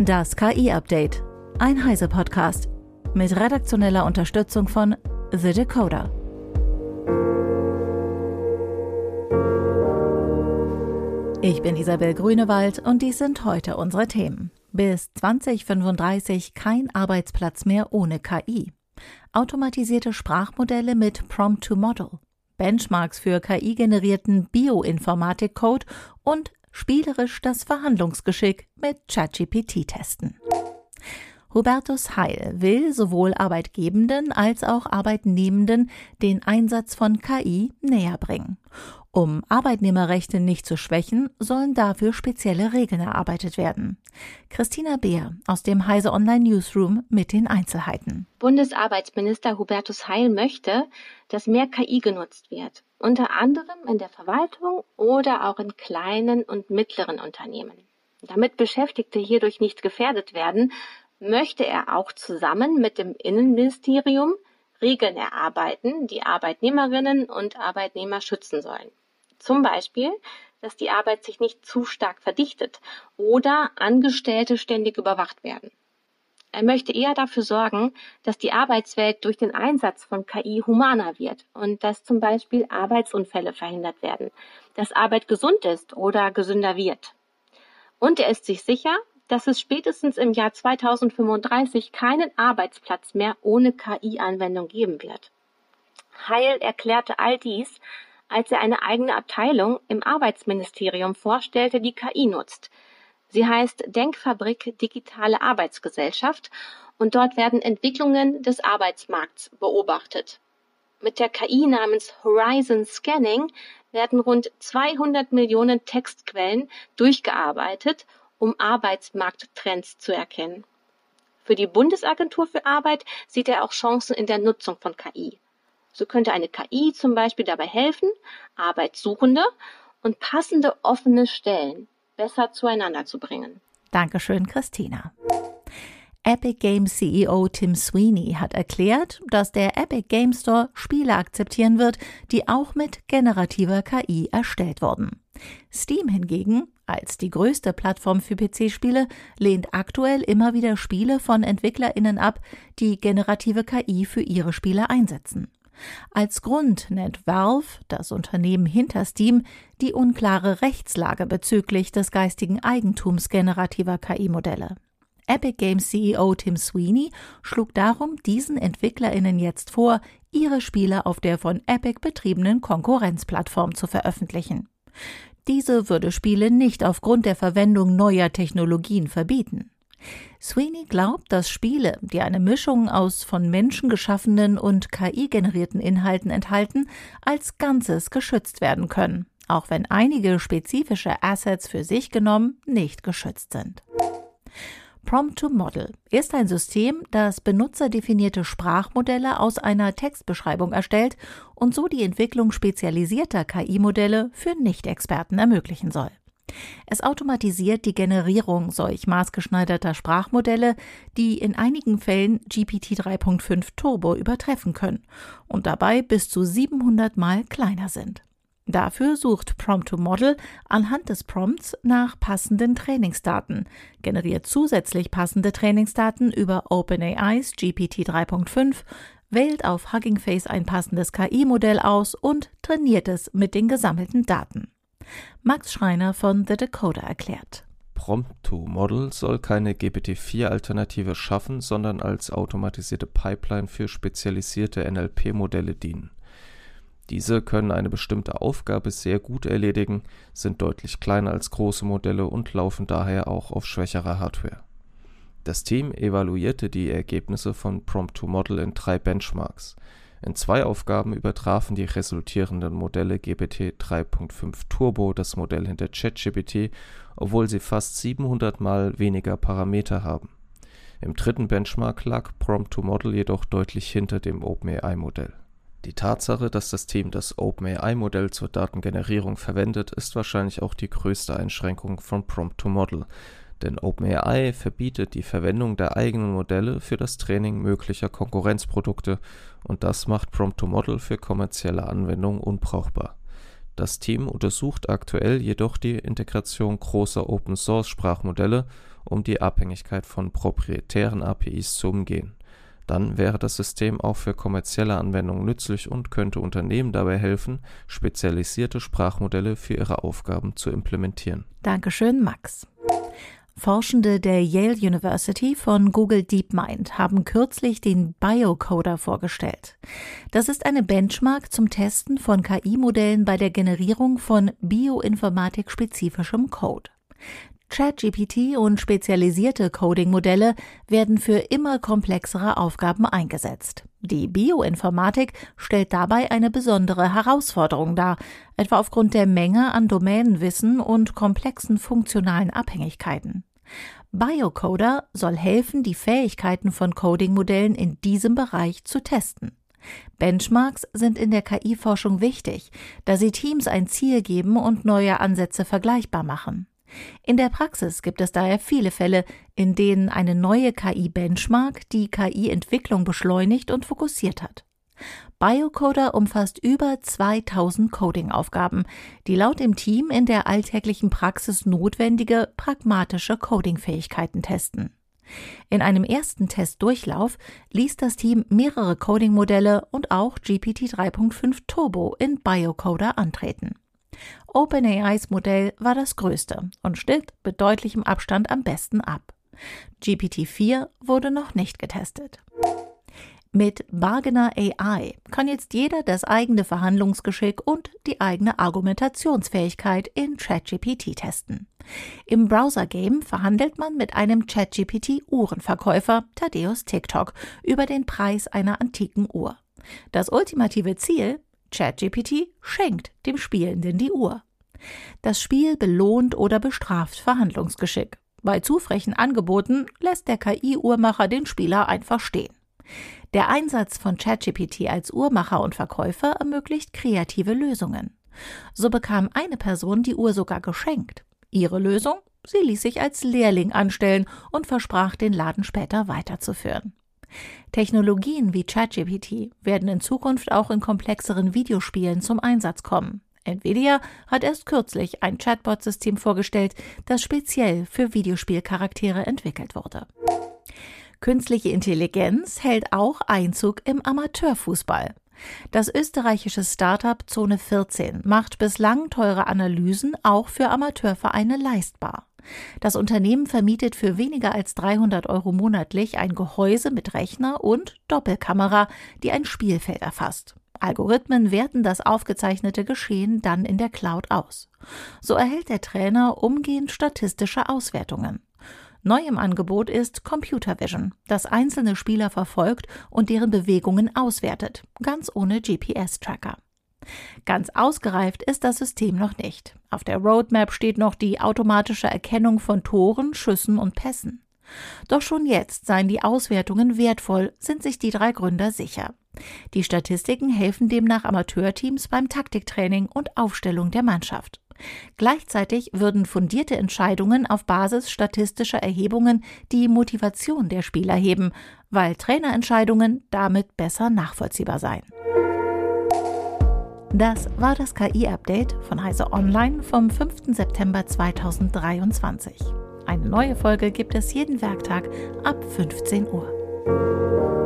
Das KI-Update. Ein Heise-Podcast. Mit redaktioneller Unterstützung von The Decoder. Ich bin Isabel Grünewald und dies sind heute unsere Themen. Bis 2035 kein Arbeitsplatz mehr ohne KI. Automatisierte Sprachmodelle mit Prompt to Model. Benchmarks für KI-generierten Bioinformatik-Code und spielerisch das Verhandlungsgeschick mit ChatGPT testen. Hubertus Heil will sowohl Arbeitgebenden als auch Arbeitnehmenden den Einsatz von KI näher bringen. Um Arbeitnehmerrechte nicht zu schwächen, sollen dafür spezielle Regeln erarbeitet werden. Christina Beer aus dem Heise Online Newsroom mit den Einzelheiten. Bundesarbeitsminister Hubertus Heil möchte, dass mehr KI genutzt wird, unter anderem in der Verwaltung oder auch in kleinen und mittleren Unternehmen. Damit Beschäftigte hierdurch nicht gefährdet werden, möchte er auch zusammen mit dem Innenministerium Regeln erarbeiten, die Arbeitnehmerinnen und Arbeitnehmer schützen sollen. Zum Beispiel, dass die Arbeit sich nicht zu stark verdichtet oder Angestellte ständig überwacht werden. Er möchte eher dafür sorgen, dass die Arbeitswelt durch den Einsatz von KI humaner wird und dass zum Beispiel Arbeitsunfälle verhindert werden, dass Arbeit gesund ist oder gesünder wird. Und er ist sich sicher, dass es spätestens im Jahr 2035 keinen Arbeitsplatz mehr ohne KI-Anwendung geben wird. Heil erklärte all dies, als er eine eigene Abteilung im Arbeitsministerium vorstellte, die KI nutzt. Sie heißt Denkfabrik Digitale Arbeitsgesellschaft und dort werden Entwicklungen des Arbeitsmarkts beobachtet. Mit der KI namens Horizon Scanning werden rund 200 Millionen Textquellen durchgearbeitet um Arbeitsmarkttrends zu erkennen. Für die Bundesagentur für Arbeit sieht er auch Chancen in der Nutzung von KI. So könnte eine KI zum Beispiel dabei helfen, Arbeitssuchende und passende offene Stellen besser zueinander zu bringen. Dankeschön, Christina. Epic Games CEO Tim Sweeney hat erklärt, dass der Epic Game Store Spiele akzeptieren wird, die auch mit generativer KI erstellt wurden. Steam hingegen, als die größte Plattform für PC-Spiele, lehnt aktuell immer wieder Spiele von EntwicklerInnen ab, die generative KI für ihre Spiele einsetzen. Als Grund nennt Valve, das Unternehmen hinter Steam, die unklare Rechtslage bezüglich des geistigen Eigentums generativer KI-Modelle. Epic Games CEO Tim Sweeney schlug darum diesen EntwicklerInnen jetzt vor, ihre Spiele auf der von Epic betriebenen Konkurrenzplattform zu veröffentlichen. Diese würde Spiele nicht aufgrund der Verwendung neuer Technologien verbieten. Sweeney glaubt, dass Spiele, die eine Mischung aus von Menschen geschaffenen und KI-generierten Inhalten enthalten, als Ganzes geschützt werden können, auch wenn einige spezifische Assets für sich genommen nicht geschützt sind. Prompt to Model ist ein System, das benutzerdefinierte Sprachmodelle aus einer Textbeschreibung erstellt und so die Entwicklung spezialisierter KI-Modelle für Nicht-Experten ermöglichen soll. Es automatisiert die Generierung solch maßgeschneiderter Sprachmodelle, die in einigen Fällen GPT 3.5 Turbo übertreffen können und dabei bis zu 700 Mal kleiner sind. Dafür sucht Prompt-to-Model anhand des Prompts nach passenden Trainingsdaten, generiert zusätzlich passende Trainingsdaten über OpenAIs GPT 3.5, wählt auf Hugging Face ein passendes KI-Modell aus und trainiert es mit den gesammelten Daten. Max Schreiner von The Decoder erklärt. Prompt-to-Model soll keine GPT-4-Alternative schaffen, sondern als automatisierte Pipeline für spezialisierte NLP-Modelle dienen. Diese können eine bestimmte Aufgabe sehr gut erledigen, sind deutlich kleiner als große Modelle und laufen daher auch auf schwächerer Hardware. Das Team evaluierte die Ergebnisse von Prompt-to-Model in drei Benchmarks. In zwei Aufgaben übertrafen die resultierenden Modelle GPT 3.5 Turbo das Modell hinter ChatGPT, obwohl sie fast 700 mal weniger Parameter haben. Im dritten Benchmark lag Prompt-to-Model jedoch deutlich hinter dem OpenAI-Modell die Tatsache, dass das Team das OpenAI-Modell zur Datengenerierung verwendet, ist wahrscheinlich auch die größte Einschränkung von Prompt-to-Model, denn OpenAI verbietet die Verwendung der eigenen Modelle für das Training möglicher Konkurrenzprodukte und das macht Prompt-to-Model für kommerzielle Anwendungen unbrauchbar. Das Team untersucht aktuell jedoch die Integration großer Open-Source-Sprachmodelle um die Abhängigkeit von proprietären APIs zu umgehen. Dann wäre das System auch für kommerzielle Anwendungen nützlich und könnte Unternehmen dabei helfen, spezialisierte Sprachmodelle für ihre Aufgaben zu implementieren. Dankeschön, Max. Forschende der Yale University von Google DeepMind haben kürzlich den Biocoder vorgestellt. Das ist eine Benchmark zum Testen von KI-Modellen bei der Generierung von bioinformatik-spezifischem Code. ChatGPT und spezialisierte Coding-Modelle werden für immer komplexere Aufgaben eingesetzt. Die Bioinformatik stellt dabei eine besondere Herausforderung dar, etwa aufgrund der Menge an Domänenwissen und komplexen funktionalen Abhängigkeiten. Biocoder soll helfen, die Fähigkeiten von Coding-Modellen in diesem Bereich zu testen. Benchmarks sind in der KI-Forschung wichtig, da sie Teams ein Ziel geben und neue Ansätze vergleichbar machen. In der Praxis gibt es daher viele Fälle, in denen eine neue KI-Benchmark die KI-Entwicklung beschleunigt und fokussiert hat. Biocoder umfasst über 2000 Coding-Aufgaben, die laut dem Team in der alltäglichen Praxis notwendige pragmatische Coding-Fähigkeiten testen. In einem ersten Testdurchlauf ließ das Team mehrere Coding-Modelle und auch GPT 3.5 Turbo in Biocoder antreten. OpenAIs Modell war das größte und schnitt mit deutlichem Abstand am besten ab. GPT-4 wurde noch nicht getestet. Mit Bargainer AI kann jetzt jeder das eigene Verhandlungsgeschick und die eigene Argumentationsfähigkeit in ChatGPT testen. Im Browser-Game verhandelt man mit einem ChatGPT-Uhrenverkäufer, Thaddeus TikTok, über den Preis einer antiken Uhr. Das ultimative Ziel? ChatGPT schenkt dem Spielenden die Uhr. Das Spiel belohnt oder bestraft Verhandlungsgeschick. Bei zu frechen Angeboten lässt der KI-Uhrmacher den Spieler einfach stehen. Der Einsatz von ChatGPT als Uhrmacher und Verkäufer ermöglicht kreative Lösungen. So bekam eine Person die Uhr sogar geschenkt. Ihre Lösung? Sie ließ sich als Lehrling anstellen und versprach, den Laden später weiterzuführen. Technologien wie ChatGPT werden in Zukunft auch in komplexeren Videospielen zum Einsatz kommen. Nvidia hat erst kürzlich ein Chatbot-System vorgestellt, das speziell für Videospielcharaktere entwickelt wurde. Künstliche Intelligenz hält auch Einzug im Amateurfußball. Das österreichische Startup Zone 14 macht bislang teure Analysen auch für Amateurvereine leistbar. Das Unternehmen vermietet für weniger als 300 Euro monatlich ein Gehäuse mit Rechner und Doppelkamera, die ein Spielfeld erfasst. Algorithmen werten das aufgezeichnete Geschehen dann in der Cloud aus. So erhält der Trainer umgehend statistische Auswertungen. Neu im Angebot ist Computer Vision, das einzelne Spieler verfolgt und deren Bewegungen auswertet, ganz ohne GPS-Tracker. Ganz ausgereift ist das System noch nicht. Auf der Roadmap steht noch die automatische Erkennung von Toren, Schüssen und Pässen. Doch schon jetzt seien die Auswertungen wertvoll, sind sich die drei Gründer sicher. Die Statistiken helfen demnach Amateurteams beim Taktiktraining und Aufstellung der Mannschaft. Gleichzeitig würden fundierte Entscheidungen auf Basis statistischer Erhebungen die Motivation der Spieler heben, weil Trainerentscheidungen damit besser nachvollziehbar seien. Das war das KI-Update von Heise Online vom 5. September 2023. Eine neue Folge gibt es jeden Werktag ab 15 Uhr.